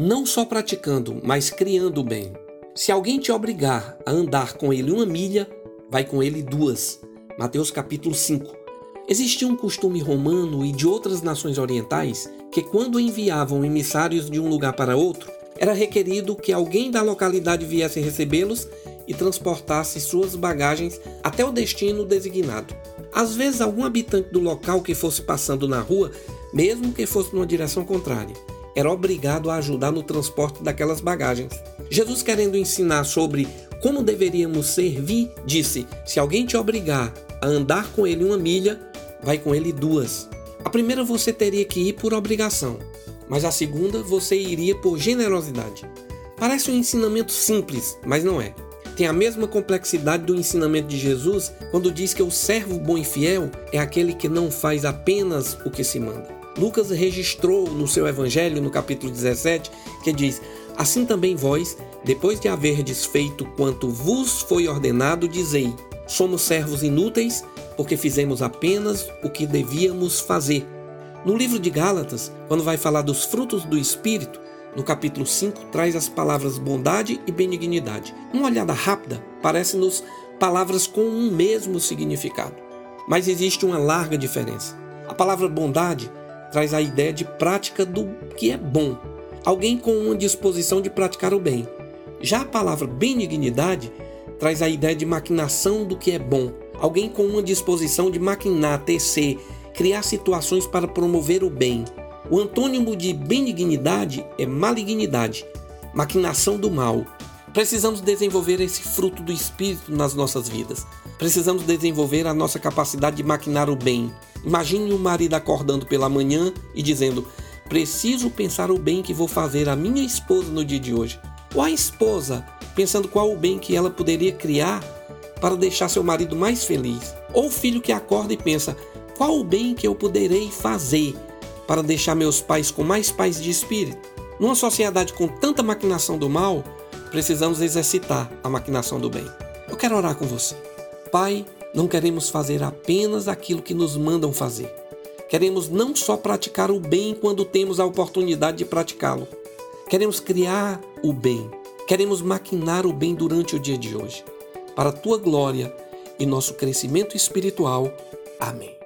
não só praticando, mas criando o bem. Se alguém te obrigar a andar com ele uma milha, vai com ele duas. Mateus capítulo 5. Existia um costume romano e de outras nações orientais que, quando enviavam emissários de um lugar para outro, era requerido que alguém da localidade viesse recebê-los e transportasse suas bagagens até o destino designado. Às vezes, algum habitante do local que fosse passando na rua, mesmo que fosse numa direção contrária, era obrigado a ajudar no transporte daquelas bagagens. Jesus, querendo ensinar sobre como deveríamos servir, disse: Se alguém te obrigar a andar com ele uma milha, vai com ele duas. A primeira você teria que ir por obrigação, mas a segunda você iria por generosidade. Parece um ensinamento simples, mas não é. Tem a mesma complexidade do ensinamento de Jesus quando diz que o servo bom e fiel é aquele que não faz apenas o que se manda. Lucas registrou no seu evangelho, no capítulo 17, que diz: Assim também vós, depois de haverdes feito quanto vos foi ordenado, dizei: Somos servos inúteis, porque fizemos apenas o que devíamos fazer. No livro de Gálatas, quando vai falar dos frutos do Espírito, no capítulo 5, traz as palavras bondade e benignidade. Uma olhada rápida parece-nos palavras com um mesmo significado, mas existe uma larga diferença. A palavra bondade traz a ideia de prática do que é bom, alguém com uma disposição de praticar o bem. Já a palavra benignidade traz a ideia de maquinação do que é bom, alguém com uma disposição de maquinar, tecer, criar situações para promover o bem. O antônimo de benignidade é malignidade, maquinação do mal. Precisamos desenvolver esse fruto do espírito nas nossas vidas. Precisamos desenvolver a nossa capacidade de maquinar o bem. Imagine um marido acordando pela manhã e dizendo: Preciso pensar o bem que vou fazer à minha esposa no dia de hoje. Ou a esposa pensando qual o bem que ela poderia criar para deixar seu marido mais feliz. Ou o filho que acorda e pensa: qual o bem que eu poderei fazer para deixar meus pais com mais paz de espírito? Numa sociedade com tanta maquinação do mal, precisamos exercitar a maquinação do bem. Eu quero orar com você. Pai, não queremos fazer apenas aquilo que nos mandam fazer. Queremos não só praticar o bem quando temos a oportunidade de praticá-lo. Queremos criar o bem. Queremos maquinar o bem durante o dia de hoje para a tua glória e nosso crescimento espiritual. Amém.